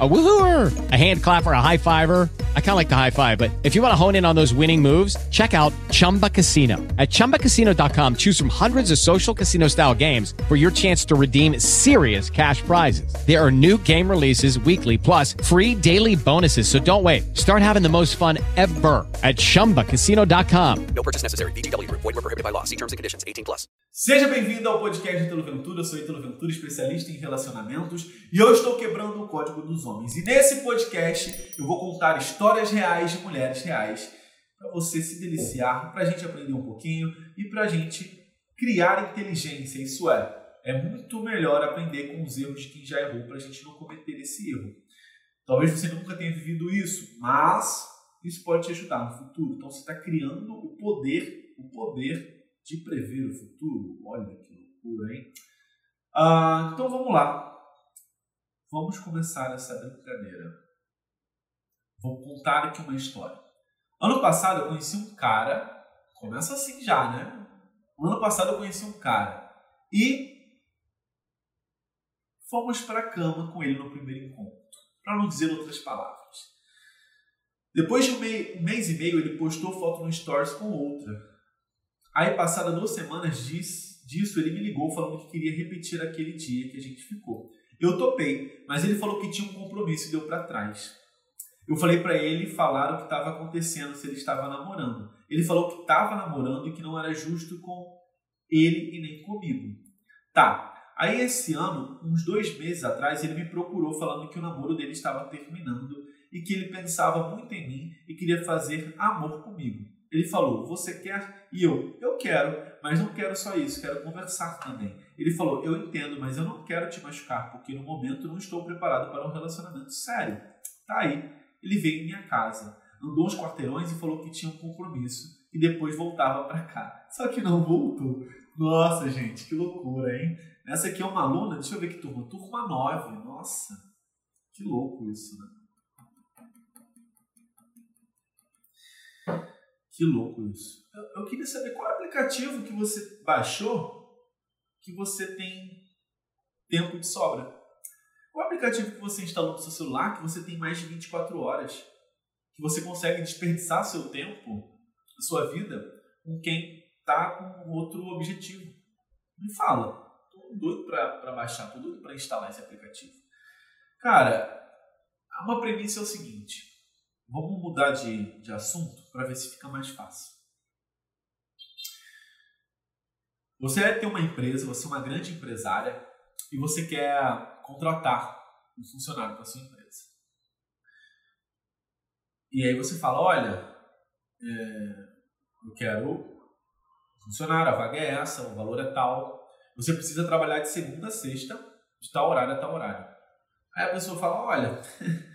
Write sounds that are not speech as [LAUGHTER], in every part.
A woohooer, a hand clapper, a high fiver. I kind of like the high five, but if you want to hone in on those winning moves, check out Chumba Casino. At ChumbaCasino.com, choose from hundreds of social casino style games for your chance to redeem serious cash prizes. There are new game releases weekly, plus free daily bonuses. So don't wait. Start having the most fun ever at ChumbaCasino.com. No purchase necessary. VGW Group. Void were prohibited by law. See terms and conditions. 18 plus. Seja bem-vindo ao podcast Ítalo Ventura. Eu sou Ítalo Ventura, especialista em relacionamentos, e eu estou quebrando o código dos homens. E nesse podcast eu vou contar histórias reais de mulheres reais para você se deliciar, para a gente aprender um pouquinho e para a gente criar inteligência. Isso é, é muito melhor aprender com os erros de quem já errou para a gente não cometer esse erro. Talvez você nunca tenha vivido isso, mas isso pode te ajudar no futuro. Então você está criando o poder, o poder de prever o futuro. Olha que loucura, hein? Ah, então vamos lá. Vamos começar essa brincadeira. Vou contar aqui uma história. Ano passado eu conheci um cara. Começa assim já, né? Ano passado eu conheci um cara. E fomos para a cama com ele no primeiro encontro. Para não dizer outras palavras. Depois de um, mei, um mês e meio, ele postou foto no Stories com outra. Aí, passada duas semanas disso, ele me ligou falando que queria repetir aquele dia que a gente ficou. Eu topei, mas ele falou que tinha um compromisso e deu para trás. Eu falei para ele falar o que estava acontecendo, se ele estava namorando. Ele falou que estava namorando e que não era justo com ele e nem comigo. Tá. Aí esse ano, uns dois meses atrás, ele me procurou falando que o namoro dele estava terminando e que ele pensava muito em mim e queria fazer amor comigo. Ele falou: Você quer? E eu: Eu quero, mas não quero só isso, quero conversar também. Ele falou: Eu entendo, mas eu não quero te machucar, porque no momento não estou preparado para um relacionamento sério. Tá aí. Ele veio em minha casa, andou uns quarteirões e falou que tinha um compromisso e depois voltava para cá. Só que não voltou. Nossa, gente, que loucura, hein? Essa aqui é uma aluna, deixa eu ver que turma, turma 9. Nossa, que louco isso, né? Que louco isso. Eu, eu queria saber qual é aplicativo que você baixou que você tem tempo de sobra. O aplicativo que você instalou no seu celular que você tem mais de 24 horas? Que você consegue desperdiçar seu tempo, sua vida, com quem está com outro objetivo? Me fala. Tô doido para baixar, tô doido para instalar esse aplicativo. Cara, uma premissa é o seguinte. Vamos mudar de, de assunto para ver se fica mais fácil. Você ter uma empresa, você é uma grande empresária e você quer contratar um funcionário para sua empresa. E aí você fala, olha, é, eu quero funcionário, a vaga é essa, o valor é tal. Você precisa trabalhar de segunda a sexta, de tal horário a tal horário. Aí a pessoa fala, olha, [LAUGHS]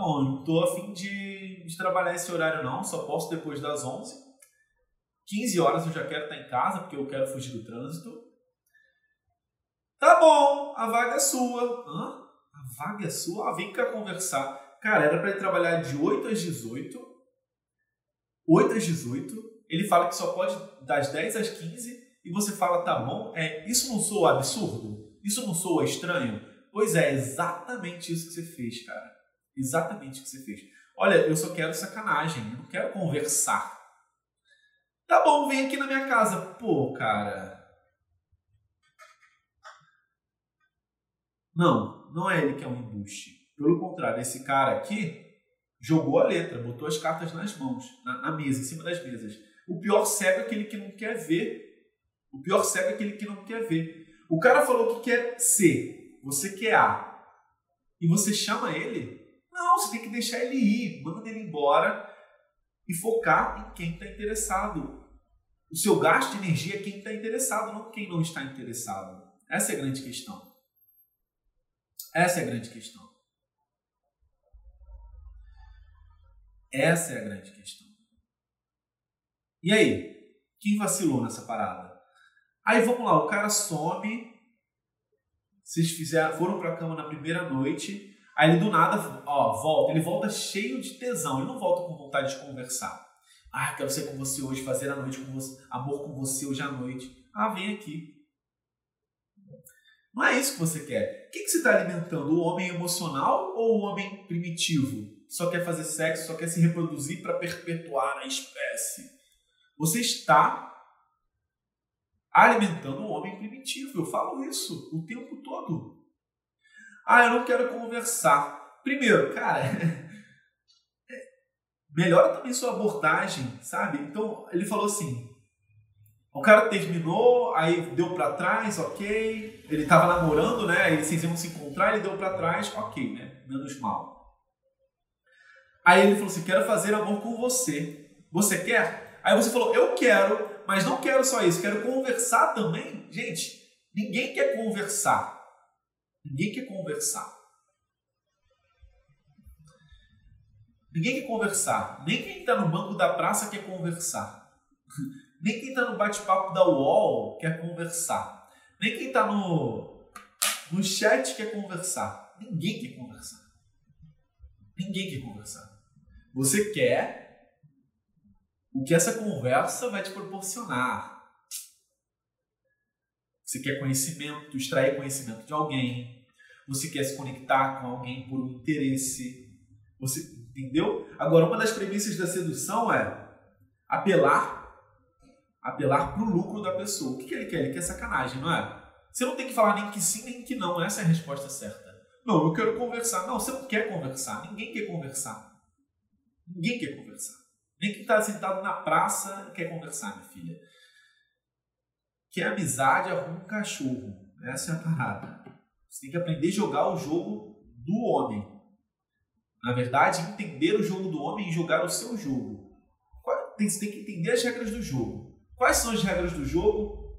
Não, eu não estou afim de, de trabalhar esse horário não, só posso depois das 11. 15 horas eu já quero estar em casa, porque eu quero fugir do trânsito. Tá bom, a vaga é sua. Hã? A vaga é sua? Ah, vem cá conversar. Cara, era para ele trabalhar de 8 às 18. 8 às 18. Ele fala que só pode das 10 às 15. E você fala, tá bom, é, isso não soa absurdo? Isso não soa estranho? Pois é, exatamente isso que você fez, cara. Exatamente o que você fez. Olha, eu só quero sacanagem, eu não quero conversar. Tá bom, vem aqui na minha casa. Pô, cara. Não, não é ele que é um embuste. Pelo contrário, esse cara aqui jogou a letra, botou as cartas nas mãos, na, na mesa, em cima das mesas. O pior cego é aquele que não quer ver. O pior cego é aquele que não quer ver. O cara falou que quer C, você quer A. E você chama ele não, você tem que deixar ele ir, manda ele embora e focar em quem está interessado. O seu gasto de energia é quem está interessado, não quem não está interessado. Essa é a grande questão. Essa é a grande questão. Essa é a grande questão. E aí? Quem vacilou nessa parada? Aí vamos lá, o cara some. Vocês fizeram, foram pra cama na primeira noite. Aí ele do nada, ó, volta. Ele volta cheio de tesão. Ele não volta com vontade de conversar. Ah, quero ser com você hoje, fazer a noite com você, amor com você hoje à noite. Ah, vem aqui. Não é isso que você quer. O que, que você está alimentando? O homem emocional ou o homem primitivo? Só quer fazer sexo, só quer se reproduzir para perpetuar a espécie. Você está alimentando o homem primitivo. Eu falo isso o tempo todo. Ah, eu não quero conversar. Primeiro, cara, [LAUGHS] melhora também sua abordagem, sabe? Então, ele falou assim: o cara terminou, aí deu para trás, ok. Ele tava namorando, né? Aí vocês iam se encontrar, ele deu para trás, ok, né? Menos mal. Aí ele falou assim: quero fazer amor com você. Você quer? Aí você falou: eu quero, mas não quero só isso, quero conversar também. Gente, ninguém quer conversar. Ninguém quer conversar. Ninguém quer conversar. Nem quem está no banco da praça quer conversar. [LAUGHS] Nem quem está no bate-papo da UOL quer conversar. Nem quem está no, no chat quer conversar. Ninguém quer conversar. Ninguém quer conversar. Você quer o que essa conversa vai te proporcionar. Você quer conhecimento, extrair conhecimento de alguém. Você quer se conectar com alguém por um interesse. Você entendeu? Agora, uma das premissas da sedução é apelar apelar para o lucro da pessoa. O que, que ele quer? Ele quer sacanagem, não é? Você não tem que falar nem que sim, nem que não. Essa é a resposta certa. Não, eu quero conversar. Não, você não quer conversar. Ninguém quer conversar. Ninguém quer conversar. Nem quem está sentado na praça quer conversar, minha filha. Que amizade arruma um cachorro. Essa é a parada. Você tem que aprender a jogar o jogo do homem. Na verdade, entender o jogo do homem e jogar o seu jogo. Você tem que entender as regras do jogo. Quais são as regras do jogo?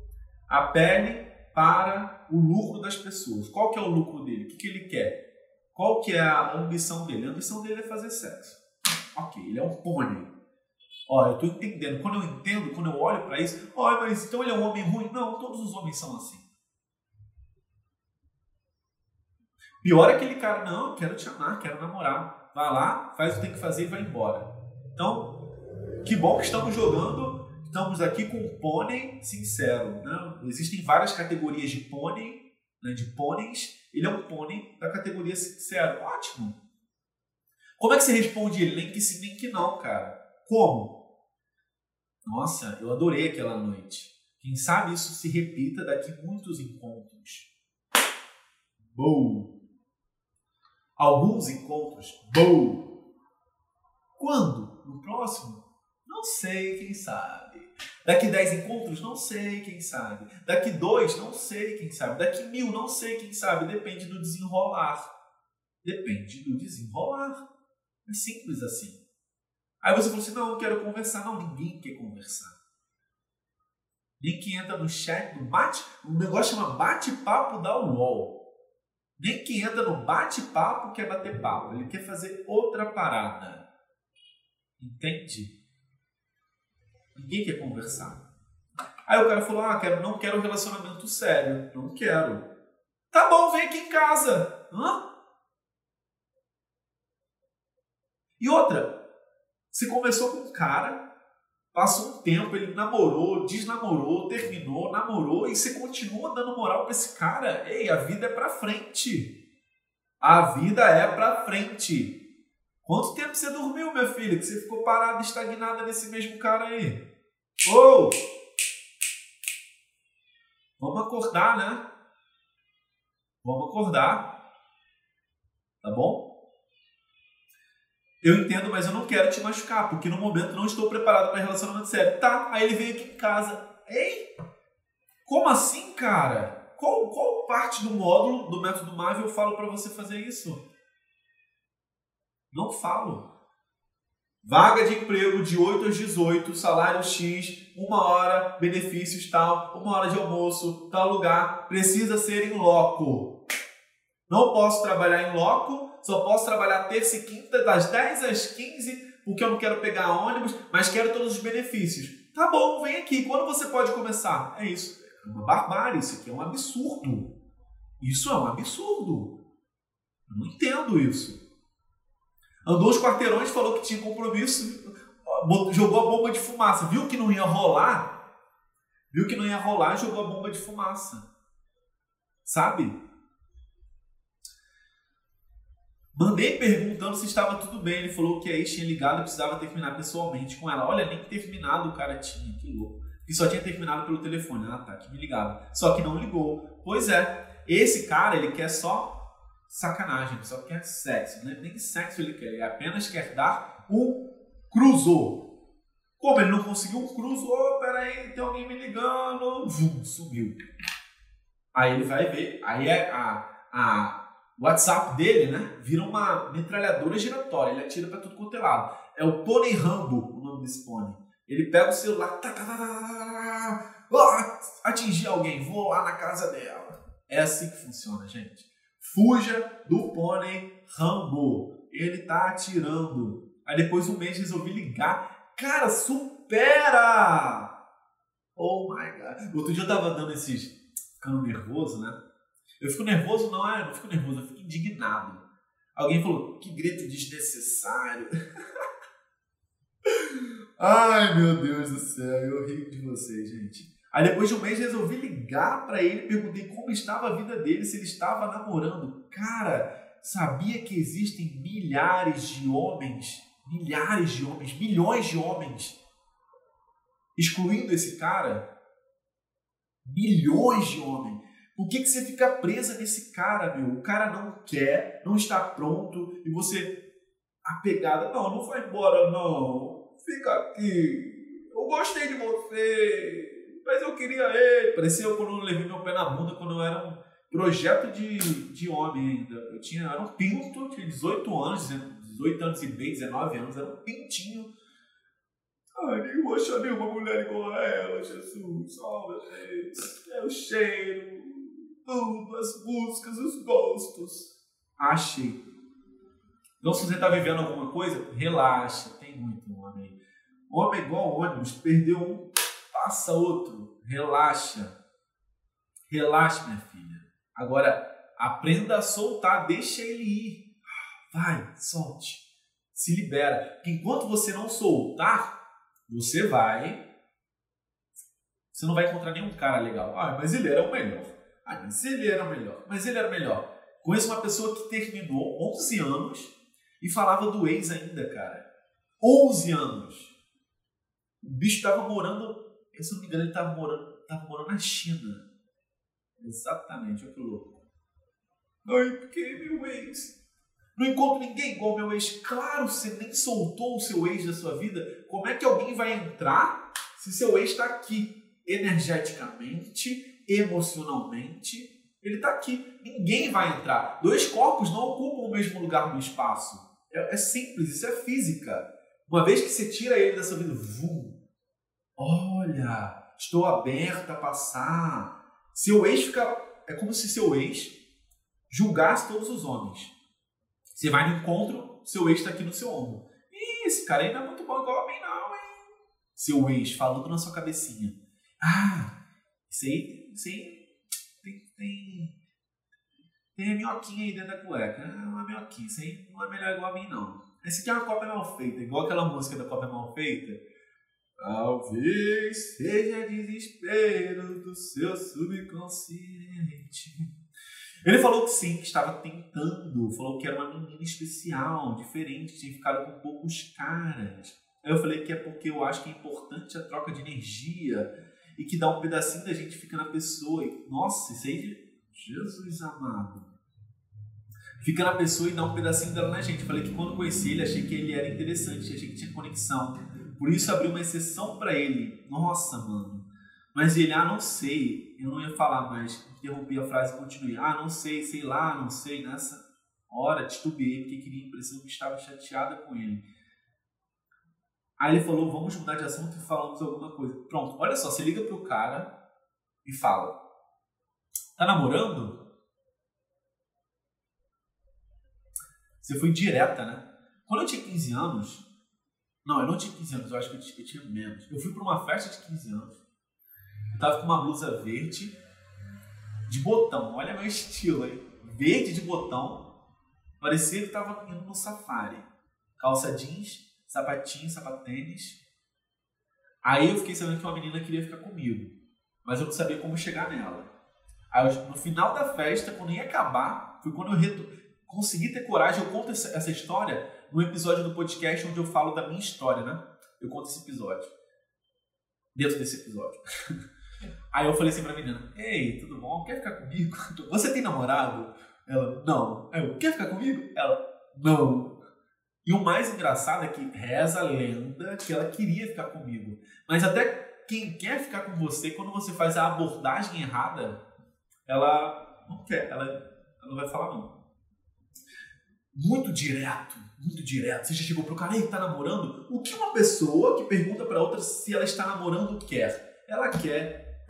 Apele para o lucro das pessoas. Qual que é o lucro dele? O que, que ele quer? Qual que é a ambição dele? A ambição dele é fazer sexo. Ok, ele é um pônei. Olha, eu estou entendendo. Quando eu entendo, quando eu olho para isso, olha, mas então ele é um homem ruim? Não, todos os homens são assim. Pior é aquele cara, não, quero te amar, quero namorar. Vai lá, faz o que tem que fazer e vai embora. Então, que bom que estamos jogando estamos aqui com um pônei sincero. Né? Existem várias categorias de pônei, né, de pôneis. Ele é um pônei da categoria sincero. Ótimo. Como é que você responde ele? Nem que sim, nem que não, cara. Como? Nossa, eu adorei aquela noite. Quem sabe isso se repita daqui muitos encontros. Boa. Alguns encontros. Boa. Quando? No próximo? Não sei, quem sabe. Daqui 10 encontros, não sei, quem sabe. Daqui dois, não sei, quem sabe. Daqui mil, não sei, quem sabe. Depende do desenrolar. Depende do desenrolar. É simples assim. Aí você falou assim: não, eu quero conversar. Não, ninguém quer conversar. Que entra no chat, no bate. O negócio chama bate-papo da UOL. Nem que entra no bate-papo quer bater papo. Ele quer fazer outra parada. Entende? Ninguém quer conversar. Aí o cara falou: Ah, quero, não quero um relacionamento sério. Não quero. Tá bom, vem aqui em casa. Hã? E outra, você conversou com um cara, passou um tempo, ele namorou, desnamorou, terminou, namorou, e você continua dando moral pra esse cara. Ei, a vida é pra frente. A vida é pra frente. Quanto tempo você dormiu, minha filha? Que você ficou parada, estagnada nesse mesmo cara aí? Ou! Vamos acordar, né? Vamos acordar. Tá bom? Eu entendo, mas eu não quero te machucar, porque no momento não estou preparado para relacionamento sério. Tá, aí ele veio aqui em casa. Ei? Como assim, cara? Qual, qual parte do módulo do método Marvel eu falo para você fazer isso? Não falo. Vaga de emprego de 8 às 18, salário X, uma hora, benefícios tal, uma hora de almoço, tal lugar, precisa ser em loco. Não posso trabalhar em loco, só posso trabalhar terça e quinta das 10 às 15, porque eu não quero pegar ônibus, mas quero todos os benefícios. Tá bom, vem aqui. Quando você pode começar? É isso. É uma barbárie, isso aqui é um absurdo. Isso é um absurdo. Eu não entendo isso. Andou os quarteirões, falou que tinha compromisso, jogou a bomba de fumaça. Viu que não ia rolar? Viu que não ia rolar, jogou a bomba de fumaça. Sabe? Mandei perguntando se estava tudo bem. Ele falou que aí tinha ligado e precisava terminar pessoalmente com ela. Olha, nem terminado o cara tinha, que louco. E só tinha terminado pelo telefone. Ah, tá, que me ligava. Só que não ligou. Pois é, esse cara, ele quer só sacanagem, só quer sexo. Não é nem sexo ele quer, ele apenas quer dar um cruzou. Como ele não conseguiu um cruzo, oh, peraí, tem alguém me ligando, Vum, sumiu. Aí ele vai ver, aí é a, a WhatsApp dele, né, vira uma metralhadora giratória, ele atira para tudo quanto é lado. É o Pony Rambo, o nome desse pônei. Ele pega o celular, tá, tá, tá, tá, tá, atingir alguém, vou lá na casa dela. É assim que funciona, gente. Fuja do pônei Rambo. Ele tá atirando. Aí depois um mês resolvi ligar. Cara, supera! Oh my god. Outro dia eu tava dando esses. ficando nervoso, né? Eu fico nervoso, não é? Eu não fico nervoso, eu fico indignado. Alguém falou, que grito desnecessário. [LAUGHS] Ai meu Deus do céu, eu rio de vocês, gente. Aí depois de um mês resolvi ligar para ele, perguntei como estava a vida dele, se ele estava namorando. Cara, sabia que existem milhares de homens, milhares de homens, milhões de homens, excluindo esse cara? Milhões de homens. Por que, que você fica presa nesse cara, meu? O cara não quer, não está pronto e você apegada. Não, não vai embora, não. Fica aqui. Eu gostei de você mas eu queria ele. Parecia eu quando eu levei meu pé na bunda, quando eu era um projeto de, de homem ainda. Eu tinha, era um pinto, tinha 18 anos, 18 anos e meio, 19 anos, era um pintinho. Ai, nem vou achar nenhuma mulher igual a ela, Jesus. Meu Deus. É o cheiro, as músicas, os gostos. Achei. Então, se você está vivendo alguma coisa, relaxa. Tem muito homem. Homem é igual ônibus, perdeu um Faça outro. Relaxa. Relaxa, minha filha. Agora, aprenda a soltar, deixa ele ir. Vai, solte. Se libera. Porque enquanto você não soltar, você vai. Você não vai encontrar nenhum cara legal. Ah, mas ele era o melhor. Ah, mas ele era melhor. Mas ele era melhor. Conheço uma pessoa que terminou 11 anos e falava do ex ainda, cara. 11 anos. O bicho estava morando se não me engano, ele estava morando, tava morando na China. Exatamente, olha que louco. Ai, porque meu ex. Não encontro ninguém igual meu ex. Claro, você nem soltou o seu ex da sua vida. Como é que alguém vai entrar se seu ex está aqui? Energeticamente, emocionalmente, ele está aqui. Ninguém vai entrar. Dois corpos não ocupam o mesmo lugar no espaço. É, é simples, isso é física. Uma vez que você tira ele da sua vida, vum, Olha, estou aberta a passar. Seu ex fica. É como se seu ex julgasse todos os homens. Você vai no encontro, seu ex está aqui no seu ombro. Ih, esse cara ainda é muito bom igual a mim, não, hein? Seu ex falando na sua cabecinha. Ah, isso aí, tem, tem, tem a minhoquinha aí dentro da cueca. Ah, uma minhoquinha, isso aí não é melhor igual a mim, não. Esse aqui é uma cópia mal feita, igual aquela música da cópia mal feita Talvez seja desespero do seu subconsciente. Ele falou que sim, que estava tentando, falou que era uma menina especial, diferente, tinha ficado com poucos caras. Aí eu falei que é porque eu acho que é importante a troca de energia e que dá um pedacinho da gente fica na pessoa. E, nossa, isso aí, Jesus amado. Fica na pessoa e dá um pedacinho dela na gente. Falei que quando conheci ele, achei que ele era interessante, achei que tinha conexão. Por isso abriu uma exceção para ele. Nossa, mano. Mas ele, ah, não sei. Eu não ia falar mais. Interrompi a frase e continuei. Ah, não sei, sei lá, não sei. Nessa hora titubeei porque queria a impressão que estava chateada com ele. Aí ele falou, vamos mudar de assunto e falamos alguma coisa. Pronto, olha só, você liga pro cara e fala, tá namorando? Você foi direta, né? Quando eu tinha 15 anos, não, eu não tinha 15 anos, eu acho que eu tinha, eu tinha menos. Eu fui para uma festa de 15 anos. Eu tava com uma blusa verde de botão, olha meu estilo aí. Verde de botão. Parecia que tava indo no safari. Calça jeans, sapatinho, sapatênis. Aí eu fiquei sabendo que uma menina queria ficar comigo, mas eu não sabia como chegar nela. Aí eu, no final da festa, quando ia acabar, foi quando eu reto... consegui ter coragem. Eu conto essa, essa história no episódio do podcast onde eu falo da minha história, né? Eu conto esse episódio. Dentro desse episódio. [LAUGHS] Aí eu falei assim pra menina: Ei, tudo bom? Quer ficar comigo? [LAUGHS] Você tem namorado? Ela: Não. Aí eu: Quer ficar comigo? Ela: Não. E o mais engraçado é que reza a lenda que ela queria ficar comigo. Mas até quem quer ficar com você, quando você faz a abordagem errada, ela não quer, ela, ela não vai falar não. Muito direto, muito direto. Você já chegou pro cara, ei, tá namorando? O que uma pessoa que pergunta para outra se ela está namorando quer? Ela quer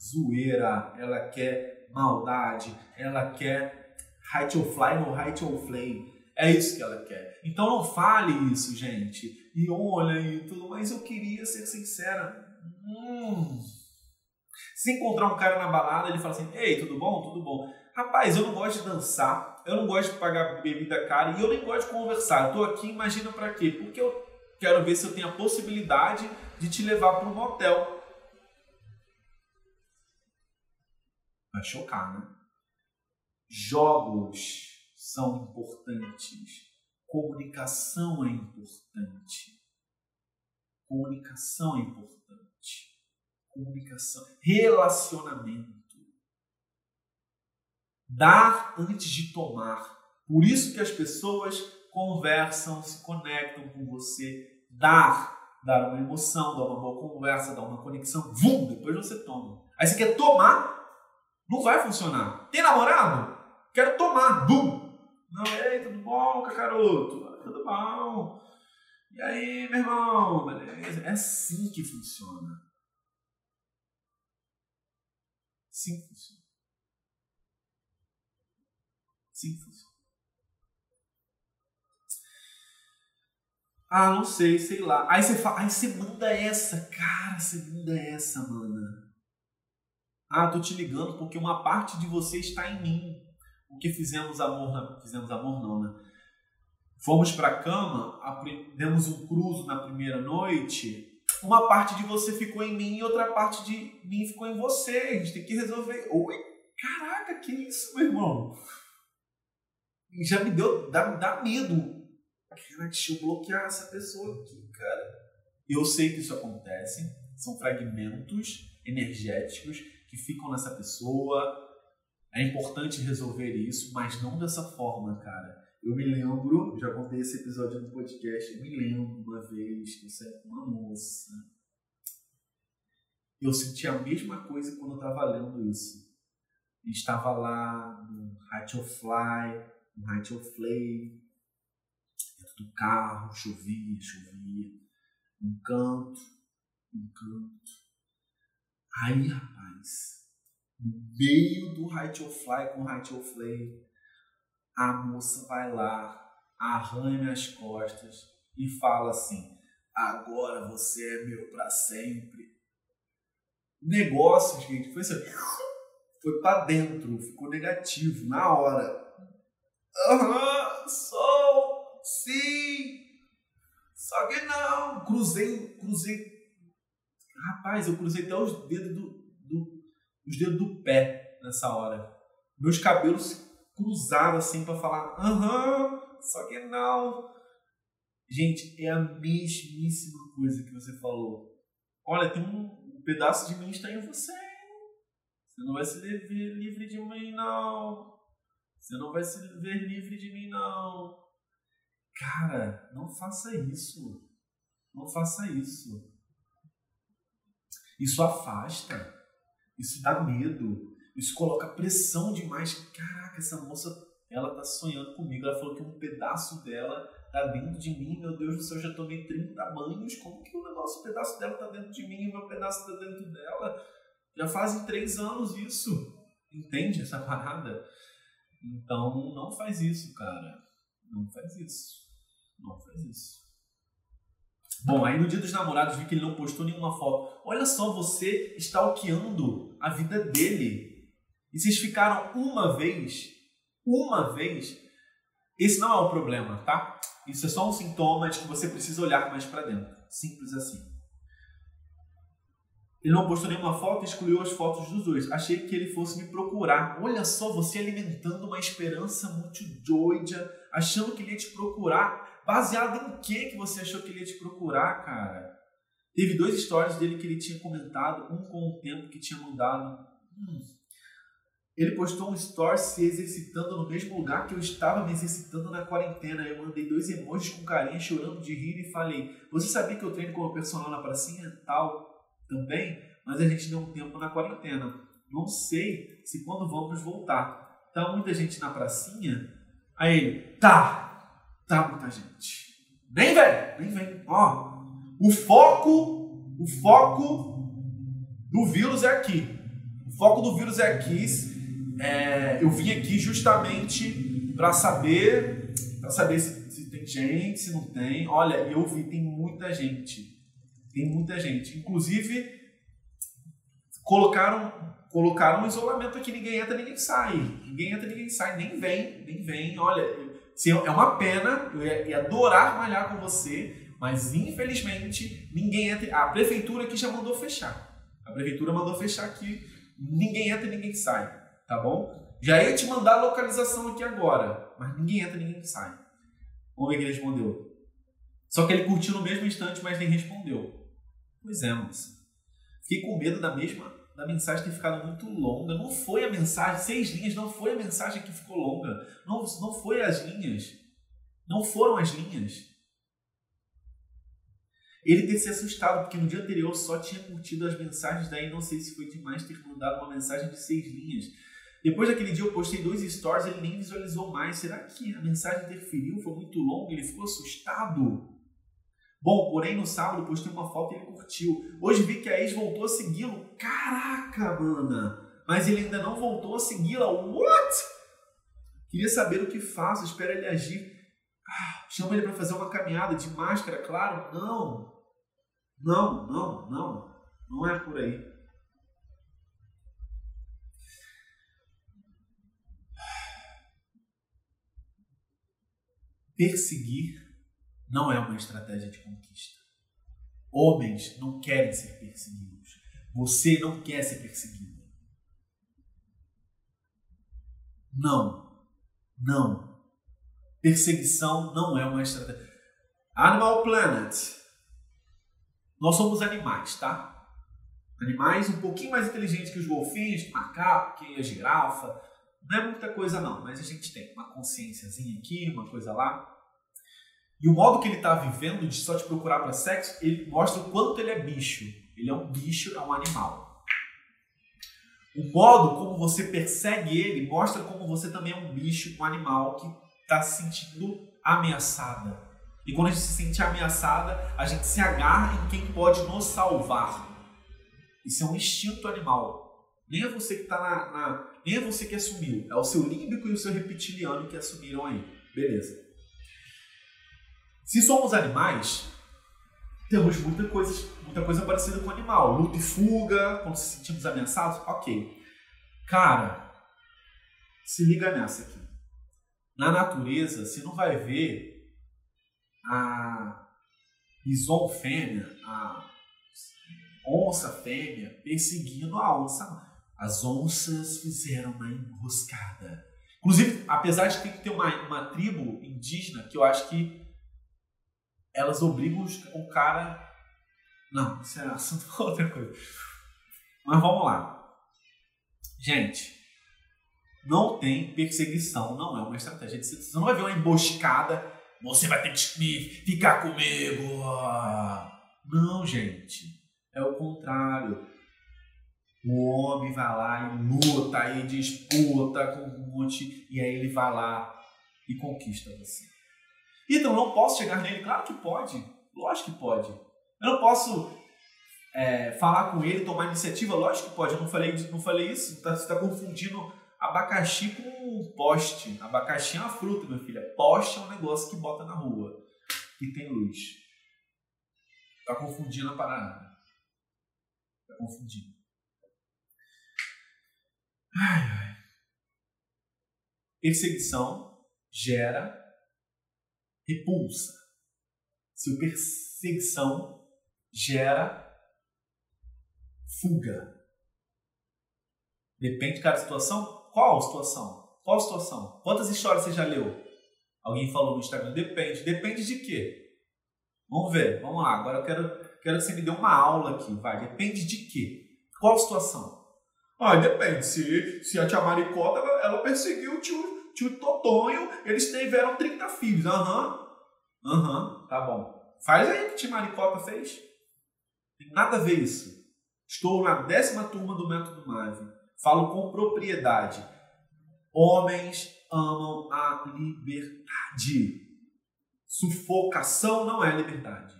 zoeira, ela quer maldade, ela quer height or fly no height or flame. É isso que ela quer. Então não fale isso, gente. E olha e tudo, mas eu queria ser sincera. Hum. Se encontrar um cara na balada, ele fala assim: Ei, tudo bom? Tudo bom. Rapaz, eu não gosto de dançar, eu não gosto de pagar bebida cara e eu nem gosto de conversar. Eu tô aqui, imagina para quê? Porque eu quero ver se eu tenho a possibilidade de te levar para um motel. Vai chocar, né? Jogos são importantes. Comunicação é importante. Comunicação é importante. Comunicação. Relacionamento. Dar antes de tomar. Por isso que as pessoas conversam, se conectam com você. Dar. Dar uma emoção, dar uma boa conversa, dar uma conexão. Vum! Depois você toma. Aí você quer tomar, não vai funcionar. Tem namorado? Quero tomar. Bum! Não, ei, tudo bom, cacaroto? Tudo bom. E aí, meu irmão? Beleza? É assim que funciona. Sim funciona. Sim funciona. Ah, não sei, sei lá. Aí você fala, aí você manda essa, cara, você manda essa, mana. Ah, tô te ligando porque uma parte de você está em mim o que fizemos amor, na, fizemos amor não, né? Fomos para a cama, demos um cruzo na primeira noite, uma parte de você ficou em mim e outra parte de mim ficou em você. A gente tem que resolver. Oi, caraca, que isso, meu irmão? Já me deu, dá, dá medo. Deixa eu bloquear essa pessoa aqui, cara. Eu sei que isso acontece, são fragmentos energéticos que ficam nessa pessoa, é importante resolver isso, mas não dessa forma, cara. Eu me lembro, já contei esse episódio no podcast, eu me lembro uma vez que eu saí com uma moça. Eu senti a mesma coisa quando eu estava lendo isso. Estava lá no Height of Fly, no Flame, dentro do carro, chovia, chovia. Um canto, um canto. Aí, rapaz, meio do Height of Fly com Height of Flame, a moça vai lá, arranha minhas costas e fala assim: agora você é meu para sempre. Negócio, gente, foi assim, foi para dentro, ficou negativo na hora. Aham, sou, sim. Só que não, cruzei, cruzei. Rapaz, eu cruzei até os dedos do, os dedos do pé nessa hora. Meus cabelos cruzaram assim para falar, aham, só que não. Gente, é a mesmíssima coisa que você falou. Olha, tem um, pedaço de mim está em você. Você não vai se ver livre de mim, não. Você não vai se ver livre de mim, não. Cara, não faça isso. Não faça isso. Isso afasta. Isso dá medo. Isso coloca pressão demais. Caraca, essa moça, ela tá sonhando comigo. Ela falou que um pedaço dela tá dentro de mim, meu Deus do céu, já tomei 30 banhos, como que o negócio, o pedaço dela tá dentro de mim e meu pedaço tá dentro dela? Já fazem três anos isso. Entende essa [LAUGHS] parada? Então, não faz isso, cara. Não faz isso. Não faz isso. Bom, aí no dia dos namorados vi que ele não postou nenhuma foto. Olha só, você stalkeando a vida dele. E vocês ficaram uma vez, uma vez. Esse não é o problema, tá? Isso é só um sintoma de que você precisa olhar mais para dentro. Simples assim. Ele não postou nenhuma foto e excluiu as fotos dos dois. Achei que ele fosse me procurar. Olha só, você alimentando uma esperança muito doida, achando que ele ia te procurar. Baseado em que que você achou que ele ia te procurar, cara? Teve dois stories dele que ele tinha comentado, um com o tempo que tinha mudado. Hum. Ele postou um story se exercitando no mesmo lugar que eu estava me exercitando na quarentena. Eu mandei dois emojis com carinha, chorando de rir e falei: Você sabia que eu treino como personal na pracinha? Tal também, mas a gente deu um tempo na quarentena. Não sei se quando vamos voltar. Tá muita gente na pracinha. Aí ele, tá, tá muita gente. Nem vem, nem vem. Ó, o foco, o foco do vírus é aqui. O foco do vírus é aqui. É, eu vim aqui justamente para saber, para saber se, se tem gente, se não tem. Olha, eu vi, tem muita gente. Tem muita gente. Inclusive, colocaram, colocaram um isolamento aqui, ninguém entra, ninguém sai. Ninguém entra, ninguém sai, nem vem, nem vem. Olha, é uma pena, eu ia, ia adorar malhar com você, mas infelizmente ninguém entra. A prefeitura aqui já mandou fechar. A prefeitura mandou fechar aqui, ninguém entra, ninguém sai, tá bom? Já ia te mandar a localização aqui agora, mas ninguém entra, ninguém sai. Vamos ver o que ele respondeu. Só que ele curtiu no mesmo instante, mas nem respondeu. Pois é, moça. Fiquei com medo da mesma da mensagem ter ficado muito longa. Não foi a mensagem, seis linhas, não foi a mensagem que ficou longa. Não, não foi as linhas. Não foram as linhas. Ele ter se assustado, porque no dia anterior só tinha curtido as mensagens, daí não sei se foi demais ter mandado uma mensagem de seis linhas. Depois daquele dia eu postei dois stories, ele nem visualizou mais. Será que a mensagem interferiu? Foi muito longa? Ele ficou assustado? Bom, porém no sábado postei uma foto e ele curtiu. Hoje vi que a ex voltou a segui-lo. Caraca, mana! Mas ele ainda não voltou a segui-la. What? Queria saber o que faço, espero ele agir. Ah, chama ele para fazer uma caminhada de máscara, claro? Não. Não, não, não. Não é por aí. Perseguir não é uma estratégia de conquista. Homens não querem ser perseguidos. Você não quer ser perseguido. Não. Não. Perseguição não é uma estratégia. Animal Planet. Nós somos animais, tá? Animais um pouquinho mais inteligentes que os golfinhos, macaco, que a girafa. Não é muita coisa não, mas a gente tem uma consciênciazinha aqui, uma coisa lá. E o modo que ele está vivendo de só te procurar para sexo, ele mostra o quanto ele é bicho. Ele é um bicho, é um animal. O modo como você persegue ele mostra como você também é um bicho, um animal que está se sentindo ameaçada. E quando a gente se sente ameaçada, a gente se agarra em quem pode nos salvar. Isso é um instinto animal. Nem é você que está na, na, Nem é você que assumiu. É o seu límbico e o seu reptiliano que assumiram aí. Beleza. Se somos animais, temos muita coisa, muita coisa parecida com animal. Luta e fuga, quando se sentimos ameaçados, ok. Cara, se liga nessa aqui. Na natureza, você não vai ver a bison fêmea, a onça fêmea perseguindo a onça. As onças fizeram uma enroscada. Inclusive, apesar de ter que ter uma, uma tribo indígena, que eu acho que elas obrigam o cara. Não, isso é assunto outra coisa. Mas vamos lá. Gente, não tem perseguição, não é uma estratégia de sedução. Você não vai ver uma emboscada, você vai ter que ficar comigo. Não, gente. É o contrário. O homem vai lá e luta e disputa com um monte, e aí ele vai lá e conquista você. Então, eu não posso chegar nele? Claro que pode. Lógico que pode. Eu não posso é, falar com ele, tomar iniciativa? Lógico que pode. Eu não falei, não falei isso. Tá, você está confundindo abacaxi com poste. Abacaxi é uma fruta, meu filho. Poste é um negócio que bota na rua e tem luz. Está confundindo a parada. Está confundindo. Ai, ai. Perseguição gera repulsa. Se perseguição gera fuga. Depende de cada situação. Qual situação? Qual situação? Quantas histórias você já leu? Alguém falou no Instagram. Depende. Depende de quê? Vamos ver. Vamos lá. Agora eu quero, quero que você me dê uma aula aqui. Vai. Depende de quê? Qual situação? Ah, depende. Se, se a tia Maricota ela, ela perseguiu o tio, tio Totonho, eles tiveram 30 filhos. Aham. Uhum. Aham. Uhum. Tá bom. Faz aí o que a tia Maricota fez. Tem nada a ver isso. Estou na décima turma do Método Mave. Falo com propriedade. Homens amam a liberdade. Sufocação não é liberdade.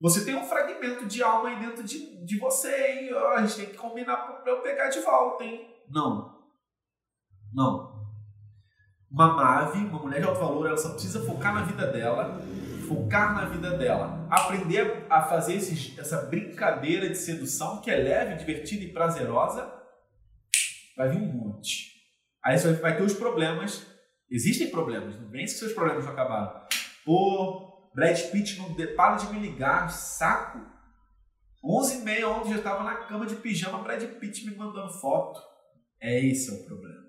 Você tem um fragmento de alma aí dentro de, de você, hein? a gente tem que combinar para eu pegar de volta, hein? Não. Não. Uma Mave, uma mulher de alto valor, ela só precisa focar na vida dela focar na vida dela, aprender a fazer essa brincadeira de sedução que é leve, divertida e prazerosa, vai vir um monte. Aí você vai ter os problemas. Existem problemas, não vem que seus problemas já acabaram. Pô, Brad Pitt não para de me ligar, saco. 11h30 ontem já estava na cama de pijama, Brad Pitt me mandando foto. É esse é o problema.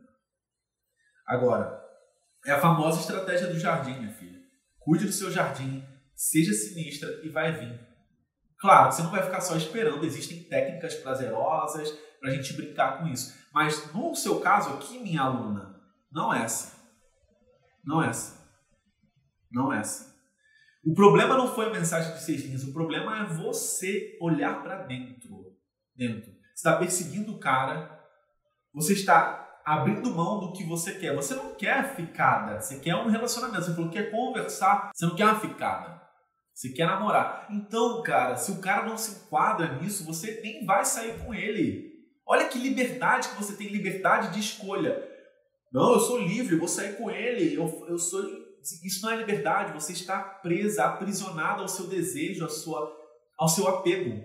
Agora, é a famosa estratégia do jardim, minha filha. Cuide do seu jardim, seja sinistra e vai vir. Claro, você não vai ficar só esperando, existem técnicas prazerosas para a gente brincar com isso. Mas no seu caso aqui, minha aluna, não é essa. Não é essa. Não é essa. O problema não foi a mensagem de seis linhas, o problema é você olhar para dentro. Dentro. Você está perseguindo o cara, você está abrindo mão do que você quer. Você não quer ficada, você quer um relacionamento. Você falou que quer conversar, você não quer uma ficada. Você quer namorar. Então, cara, se o cara não se enquadra nisso, você nem vai sair com ele. Olha que liberdade que você tem, liberdade de escolha. Não, eu sou livre, vou sair com ele. Eu, eu sou. Isso não é liberdade. Você está presa, aprisionada ao seu desejo, à sua, ao seu apego.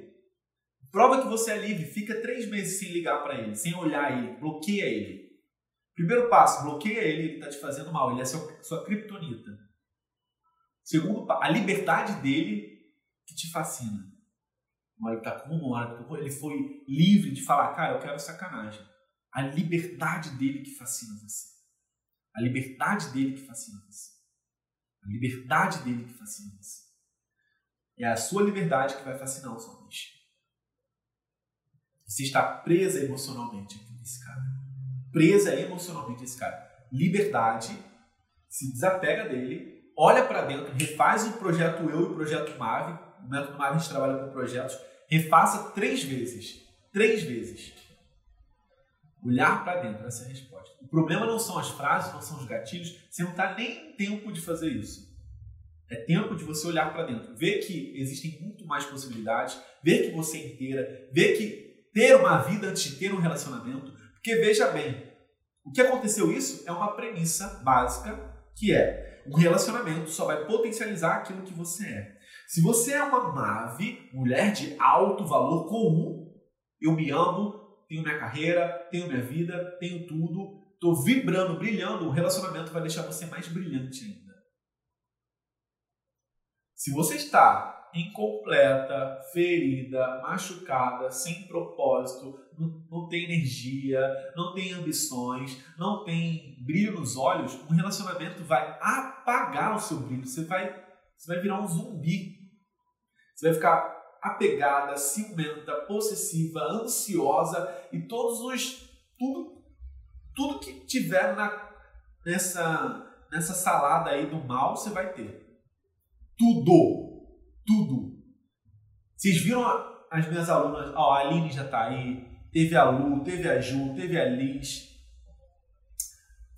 Prova que você é livre. Fica três meses sem ligar para ele, sem olhar ele, bloqueia ele. Primeiro passo, bloqueia ele, ele está te fazendo mal, ele é seu, sua criptonita. Segundo, a liberdade dele que te fascina. Uma hora com uma hora ele foi livre de falar, cara, eu quero sacanagem. A liberdade dele que fascina você. A liberdade dele que fascina você. A liberdade dele que fascina você. É a sua liberdade que vai fascinar os homens. Você está presa emocionalmente aqui nesse cara presa emocionalmente esse cara. Liberdade, se desapega dele, olha para dentro, refaz o projeto Eu e o projeto Mave. No método Mave a gente trabalha com projetos. Refaça três vezes. Três vezes. Olhar para dentro, essa é a resposta. O problema não são as frases, não são os gatilhos. Você não está nem em tempo de fazer isso. É tempo de você olhar para dentro, ver que existem muito mais possibilidades, ver que você é inteira, ver que ter uma vida antes de ter um relacionamento. Porque veja bem, o que aconteceu isso é uma premissa básica que é um relacionamento só vai potencializar aquilo que você é. Se você é uma nave, mulher de alto valor comum, eu me amo, tenho minha carreira, tenho minha vida, tenho tudo, estou vibrando, brilhando, o relacionamento vai deixar você mais brilhante ainda. Se você está incompleta, ferida, machucada, sem propósito, não, não, tem energia, não tem ambições, não tem brilho nos olhos, um relacionamento vai apagar o seu brilho. Você vai, você vai virar um zumbi. Você vai ficar apegada, ciumenta, possessiva, ansiosa e todos os tudo tudo que tiver na, nessa nessa salada aí do mal você vai ter. Tudo tudo. Vocês viram as minhas alunas? Ó, a Aline já está aí. Teve a Lu, teve a Ju, teve a Liz.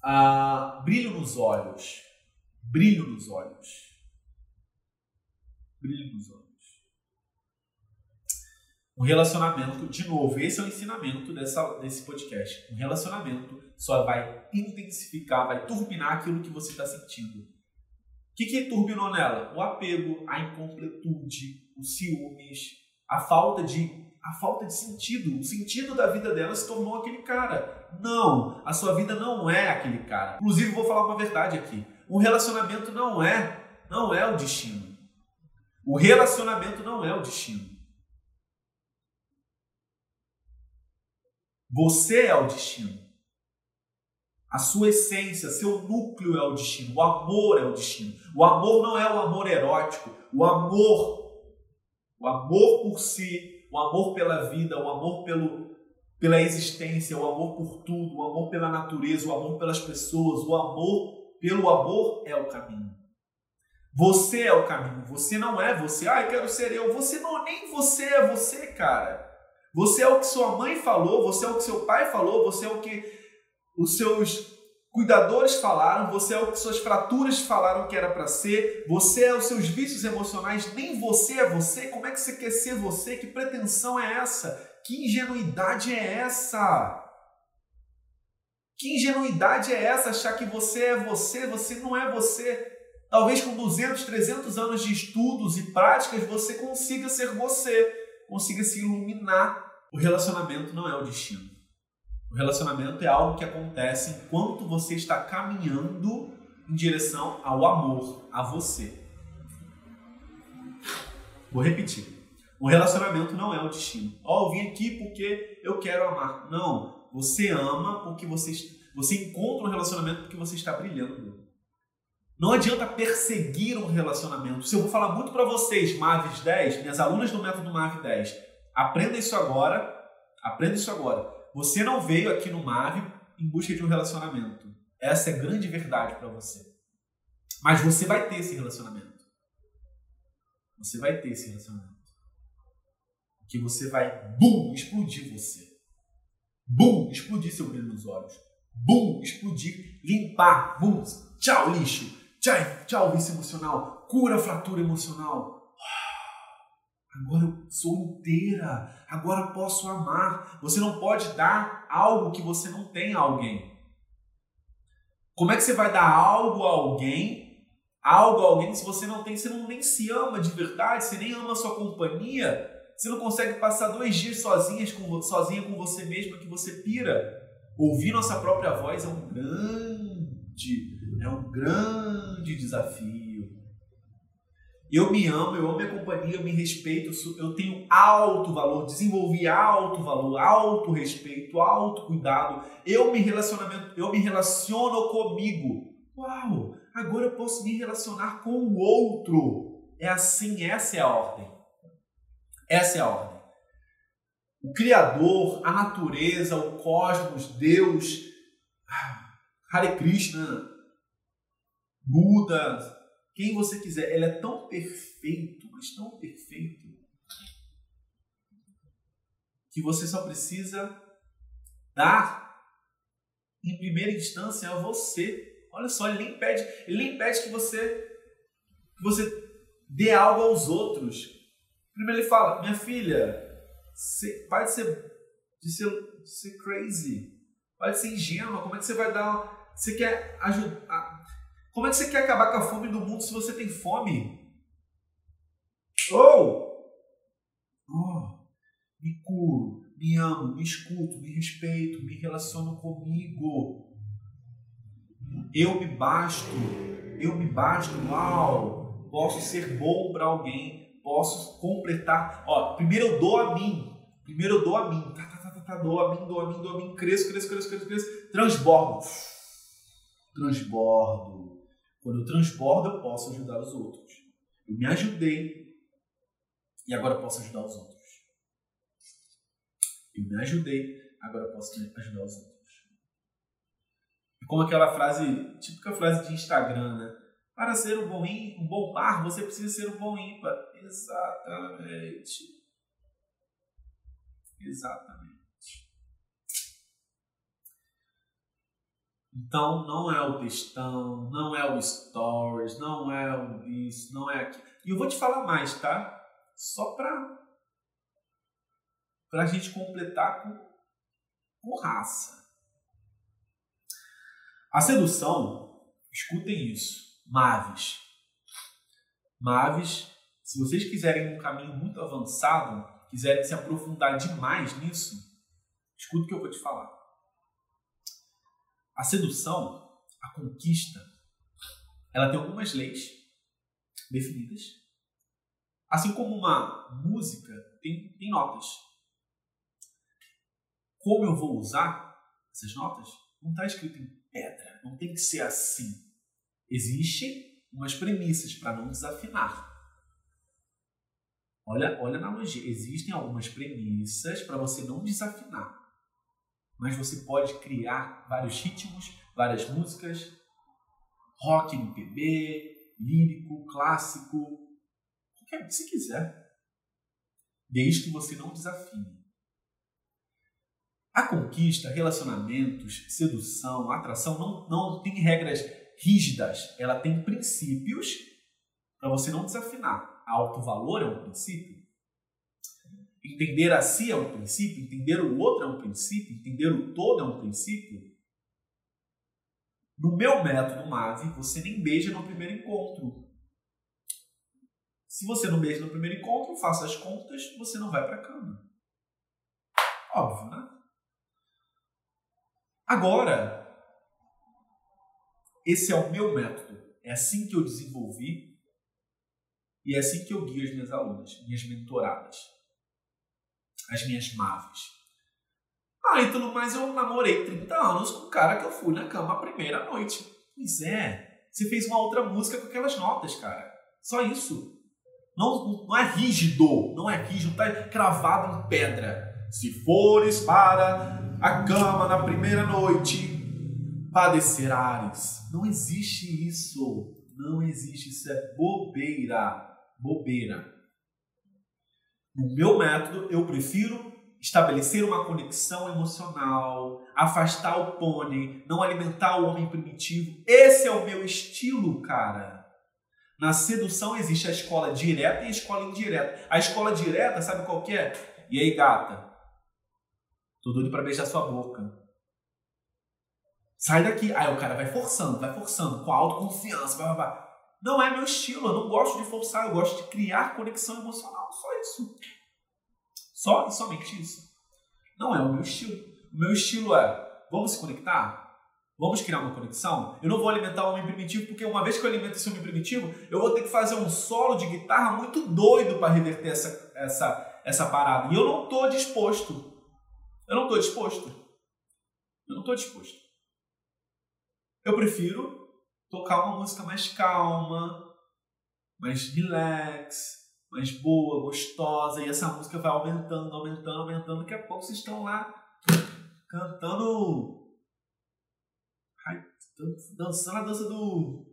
Ah, brilho nos olhos. brilho nos olhos. Brilho nos olhos. Um relacionamento, de novo, esse é o ensinamento dessa, desse podcast. Um relacionamento só vai intensificar, vai turbinar aquilo que você está sentindo. Que, que turbinou nela? O apego, a incompletude, os ciúmes, a falta de a falta de sentido. O sentido da vida dela se tornou aquele cara. Não, a sua vida não é aquele cara. Inclusive, vou falar uma verdade aqui. Um relacionamento não é, não é o destino. O relacionamento não é o destino. Você é o destino. A sua essência, seu núcleo é o destino. O amor é o destino. O amor não é o amor erótico. O amor, o amor por si, o amor pela vida, o amor pelo, pela existência, o amor por tudo, o amor pela natureza, o amor pelas pessoas, o amor pelo amor é o caminho. Você é o caminho. Você não é você. Ah, eu quero ser eu. Você não nem você é você, cara. Você é o que sua mãe falou, você é o que seu pai falou, você é o que os seus cuidadores falaram, você é o que suas fraturas falaram que era para ser, você é os seus vícios emocionais, nem você é você. Como é que você quer ser você? Que pretensão é essa? Que ingenuidade é essa? Que ingenuidade é essa achar que você é você, você não é você? Talvez com 200, 300 anos de estudos e práticas você consiga ser você, consiga se iluminar. O relacionamento não é o destino. O relacionamento é algo que acontece enquanto você está caminhando em direção ao amor, a você. Vou repetir. O relacionamento não é o destino. Ó, oh, eu vim aqui porque eu quero amar. Não. Você ama porque você, você encontra um relacionamento porque você está brilhando. Não adianta perseguir um relacionamento. Se eu vou falar muito para vocês, Maves 10, minhas alunas do método Mav 10, aprenda isso agora. Aprenda isso agora. Você não veio aqui no MAV em busca de um relacionamento. Essa é a grande verdade para você. Mas você vai ter esse relacionamento. Você vai ter esse relacionamento. Que você vai, bum, explodir você. Bum, explodir seu brilho nos olhos. Bum, explodir, limpar. Bum, tchau, lixo. Tchau, tchau, vício emocional. Cura fratura emocional Agora eu sou inteira, agora posso amar. Você não pode dar algo que você não tem a alguém. Como é que você vai dar algo a alguém, algo a alguém se você não tem, você não nem se ama de verdade, você nem ama a sua companhia, você não consegue passar dois dias sozinhas com, sozinha com você mesma que você pira. Ouvir nossa própria voz é um grande, é um grande desafio. Eu me amo, eu amo minha companhia, eu me respeito, eu tenho alto valor, desenvolvi alto valor, alto respeito, alto cuidado. Eu me relacionamento, eu me relaciono comigo. Uau! Agora eu posso me relacionar com o outro. É assim, essa é a ordem. Essa é a ordem. O Criador, a natureza, o cosmos, Deus, ah, Hare Krishna, Buda, quem você quiser. Ele é tão perfeito, mas tão perfeito, que você só precisa dar em primeira instância a você. Olha só, ele nem pede, ele nem pede que você que você dê algo aos outros. Primeiro ele fala: "Minha filha, para de ser de ser, de ser crazy, para de ser ingênua, como é que você vai dar, você quer ajudar como é que você quer acabar com a fome do mundo se você tem fome? Ou, oh, oh, me curo, me amo, me escuto, me respeito, me relaciono comigo. Eu me basto, eu me basto, uau, posso ser bom para alguém, posso completar. Ó, primeiro eu dou a mim, primeiro eu dou a mim, tá, tá, tá, tá, tá dou a mim, dou a mim, dou a mim, cresço, cresço, cresço, cresço, cresço, transbordo, transbordo quando eu transbordo, eu posso ajudar os outros. Eu me ajudei e agora posso ajudar os outros. Eu me ajudei, agora posso ajudar os outros. Como aquela frase, típica frase de Instagram, né? Para ser um bom, um bom par, você precisa ser um bom ímpar. Exatamente. Exatamente. Então, não é o textão, não é o stories, não é o isso, não é aquilo. E eu vou te falar mais, tá? Só pra, pra gente completar com, com raça. A sedução, escutem isso, Maves. Maves, se vocês quiserem um caminho muito avançado, quiserem se aprofundar demais nisso, escuta o que eu vou te falar. A sedução, a conquista, ela tem algumas leis definidas. Assim como uma música tem, tem notas. Como eu vou usar essas notas, não está escrito em pedra. Não tem que ser assim. Existem umas premissas para não desafinar. Olha, olha a analogia. Existem algumas premissas para você não desafinar. Mas você pode criar vários ritmos, várias músicas, rock, MPB, lírico, clássico, qualquer que você quiser. Desde que você não desafine. A conquista, relacionamentos, sedução, atração não, não tem regras rígidas, ela tem princípios para você não desafinar. Alto valor é um princípio. Entender a si é um princípio, entender o outro é um princípio, entender o todo é um princípio. No meu método MAVE, você nem beija no primeiro encontro. Se você não beija no primeiro encontro, faça as contas, você não vai para cama. Óbvio, né? Agora, esse é o meu método. É assim que eu desenvolvi e é assim que eu guio as minhas alunas, minhas mentoradas, as minhas maves. Ah, e tudo mais, eu namorei 30 anos com um cara que eu fui na cama a primeira noite. Pois é, você fez uma outra música com aquelas notas, cara. Só isso. Não, não é rígido, não é rígido, tá cravado em pedra. Se fores para a cama na primeira noite, padecerares. Não existe isso. Não existe. Isso é bobeira. Bobeira. No meu método, eu prefiro estabelecer uma conexão emocional, afastar o pônei, não alimentar o homem primitivo. Esse é o meu estilo, cara. Na sedução existe a escola direta e a escola indireta. A escola direta, sabe qual que é? E aí, gata? Tô doido pra beijar sua boca. Sai daqui. Aí o cara vai forçando, vai forçando, com autoconfiança, blá, blá, blá. Não é meu estilo, eu não gosto de forçar, eu gosto de criar conexão emocional. Só isso. Só somente isso. Não é o meu estilo. O meu estilo é: vamos se conectar? Vamos criar uma conexão? Eu não vou alimentar o homem primitivo, porque uma vez que eu alimento esse homem primitivo, eu vou ter que fazer um solo de guitarra muito doido para reverter essa, essa, essa parada. E eu não estou disposto. Eu não estou disposto. Eu não estou disposto. Eu prefiro tocar uma música mais calma, mais relax, mais boa, gostosa, e essa música vai aumentando, aumentando, aumentando. Daqui a pouco vocês estão lá cantando. dançando a dança do,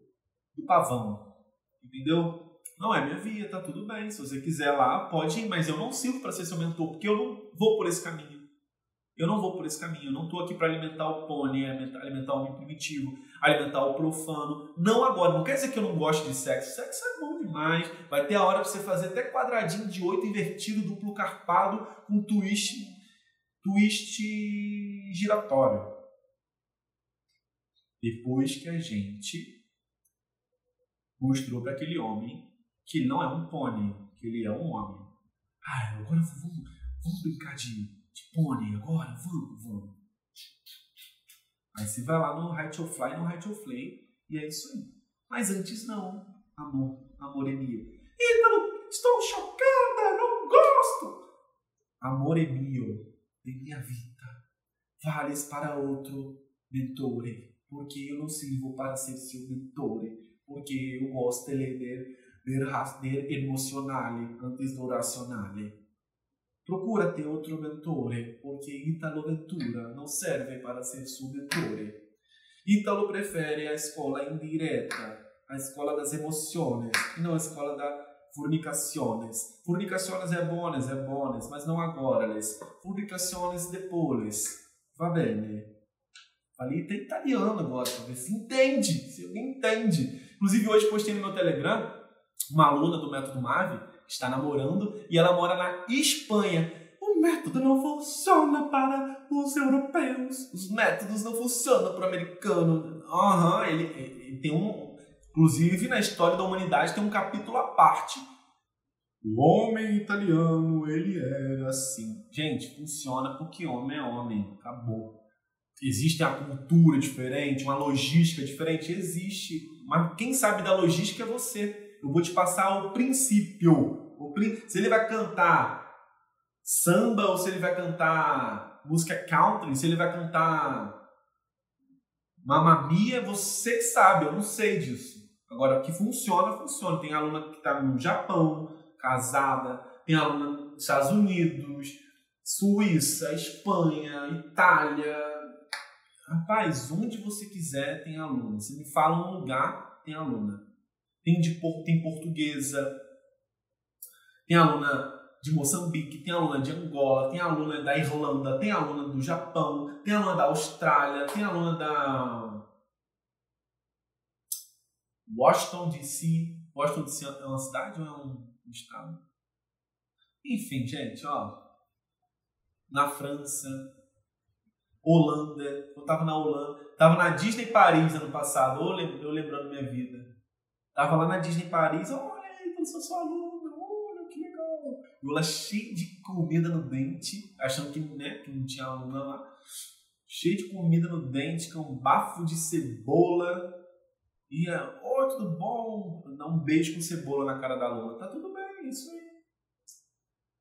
do pavão. Entendeu? Não é minha via, tá tudo bem. Se você quiser lá, pode ir, mas eu não sirvo para ser seu mentor, porque eu não vou por esse caminho. Eu não vou por esse caminho. Eu não estou aqui para alimentar o pônei, alimentar o homem primitivo, alimentar o profano. Não agora. Não quer dizer que eu não gosto de sexo. Sexo é bom demais. Vai ter a hora para você fazer até quadradinho de oito invertido, duplo carpado, com twist, twist giratório. Depois que a gente mostrou para aquele homem que não é um pônei, que ele é um homem. Ah, agora vamos, vamos brincar de pônei agora? Vamos, vamos. Aí você vai lá no Height of Fly, no Height of Flay, e é isso aí. Mas antes não, amor, amor mio. Ítalo, estou chocada, não gosto. Amor é mio, de minha vida. Vales para outro mentore, porque eu não sirvo para ser seu mentore, porque eu gosto de ler, ler, ler emocionale antes do racionale. Procura ter outro mentore, porque Italo Ventura não serve para ser seu mentore. Italo prefere a escola indireta, a escola das emoções, e não a escola da fornicações. Fornicações é boas, é boas, mas não agora, les. Fornicações depois. Va bene? Falei até italiano agora, pra ver se entende, se alguém entende. Inclusive, hoje postei no meu Telegram uma aluna do Método Mave, está namorando, e ela mora na Espanha. O método não funciona para os europeus. Os métodos não funcionam para o americano. Aham, uhum, ele, ele tem um. Inclusive, na história da humanidade tem um capítulo à parte. O homem italiano, ele era assim. Gente, funciona porque homem é homem. Acabou. Existe a cultura diferente, uma logística diferente? Existe. Mas quem sabe da logística é você. Eu vou te passar o princípio. O prin... Se ele vai cantar samba ou se ele vai cantar música country, se ele vai cantar mamamia, você que sabe, eu não sei disso. Agora, que funciona, funciona. Tem aluna que está no Japão, casada, tem aluna nos Estados Unidos, Suíça, Espanha, Itália, Rapaz, onde você quiser tem aluna. Você me fala um lugar, tem aluna. Tem, de, tem portuguesa, tem aluna de Moçambique, tem aluna de Angola, tem aluna da Irlanda, tem aluna do Japão, tem aluna da Austrália, tem aluna da Washington DC. Washington DC é uma cidade ou é um estado? Enfim, gente, ó. Na França, Holanda. Eu tava na Holanda. Tava na Disney Paris ano passado. Eu lembrando minha vida. Tava lá na Disney Paris. Olha eu sou sua aluna. Olha que legal. Eu lá cheio de comida no dente. Achando que, né, que não tinha aluna lá. Cheio de comida no dente, com um bafo de cebola. E, oi, tudo bom? Dar um beijo com cebola na cara da aluna. Tá tudo bem, isso aí.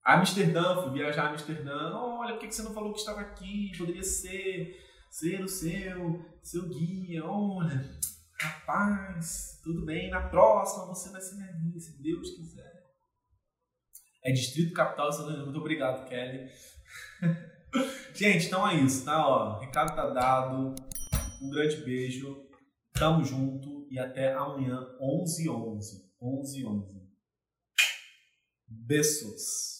Amsterdã, fui viajar a Amsterdã. Olha, por que você não falou que estava aqui? Poderia ser, ser o seu, seu guia. Olha, rapaz, tudo bem, na próxima você vai ser minha guia, se Deus quiser. É Distrito Capital de Muito obrigado, Kelly. [LAUGHS] Gente, então é isso, tá? Ó, recado tá dado. Um grande beijo. Tamo junto e até amanhã, 11 h 11 11 11 Beijos.